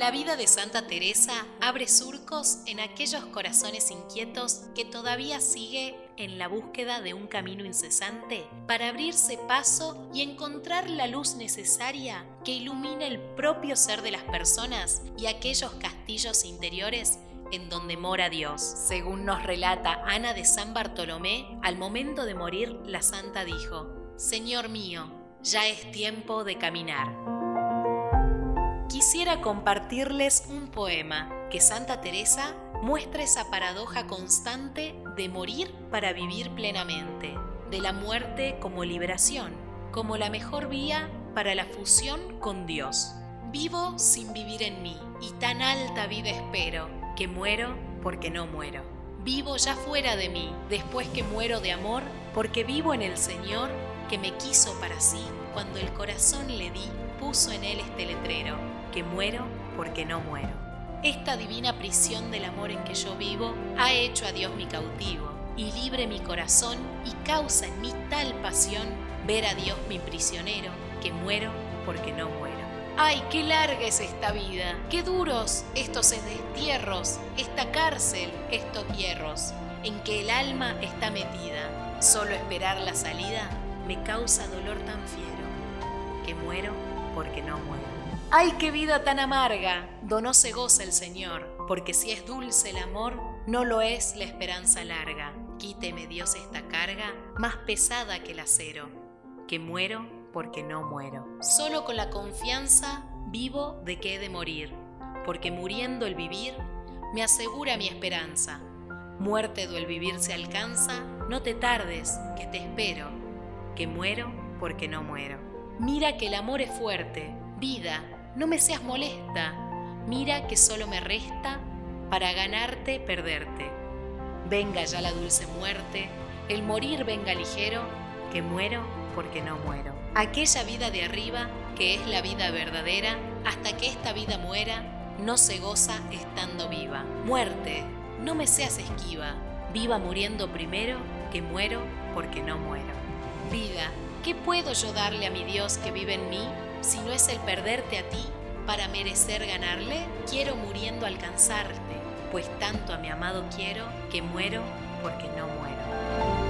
La vida de Santa Teresa abre surcos en aquellos corazones inquietos que todavía sigue en la búsqueda de un camino incesante para abrirse paso y encontrar la luz necesaria que ilumine el propio ser de las personas y aquellos castillos interiores en donde mora Dios. Según nos relata Ana de San Bartolomé, al momento de morir la santa dijo, Señor mío, ya es tiempo de caminar quisiera compartirles un poema que Santa Teresa muestra esa paradoja constante de morir para vivir plenamente, de la muerte como liberación, como la mejor vía para la fusión con Dios. Vivo sin vivir en mí y tan alta vida espero que muero porque no muero. Vivo ya fuera de mí, después que muero de amor, porque vivo en el Señor que me quiso para sí cuando el corazón le di, puso en él este letrero que muero porque no muero. Esta divina prisión del amor en que yo vivo ha hecho a Dios mi cautivo y libre mi corazón y causa en mí tal pasión ver a Dios mi prisionero, que muero porque no muero. ¡Ay, qué larga es esta vida! ¡Qué duros estos destierros, esta cárcel, estos hierros, en que el alma está metida! Solo esperar la salida me causa dolor tan fiero, que muero porque no muero. ¡Ay, qué vida tan amarga! Donó se goza el Señor, porque si es dulce el amor, no lo es la esperanza larga. Quíteme Dios esta carga, más pesada que el acero, que muero porque no muero. Solo con la confianza vivo de que he de morir, porque muriendo el vivir me asegura mi esperanza. Muerte do el vivir se alcanza, no te tardes, que te espero, que muero porque no muero. Mira que el amor es fuerte, vida, no me seas molesta, mira que solo me resta para ganarte, perderte. Venga ya la dulce muerte, el morir venga ligero, que muero porque no muero. Aquella vida de arriba, que es la vida verdadera, hasta que esta vida muera, no se goza estando viva. Muerte, no me seas esquiva, viva muriendo primero, que muero porque no muero. Vida, ¿qué puedo yo darle a mi Dios que vive en mí si no es el perderte a ti para merecer ganarle? Quiero muriendo alcanzarte, pues tanto a mi amado quiero que muero porque no muero.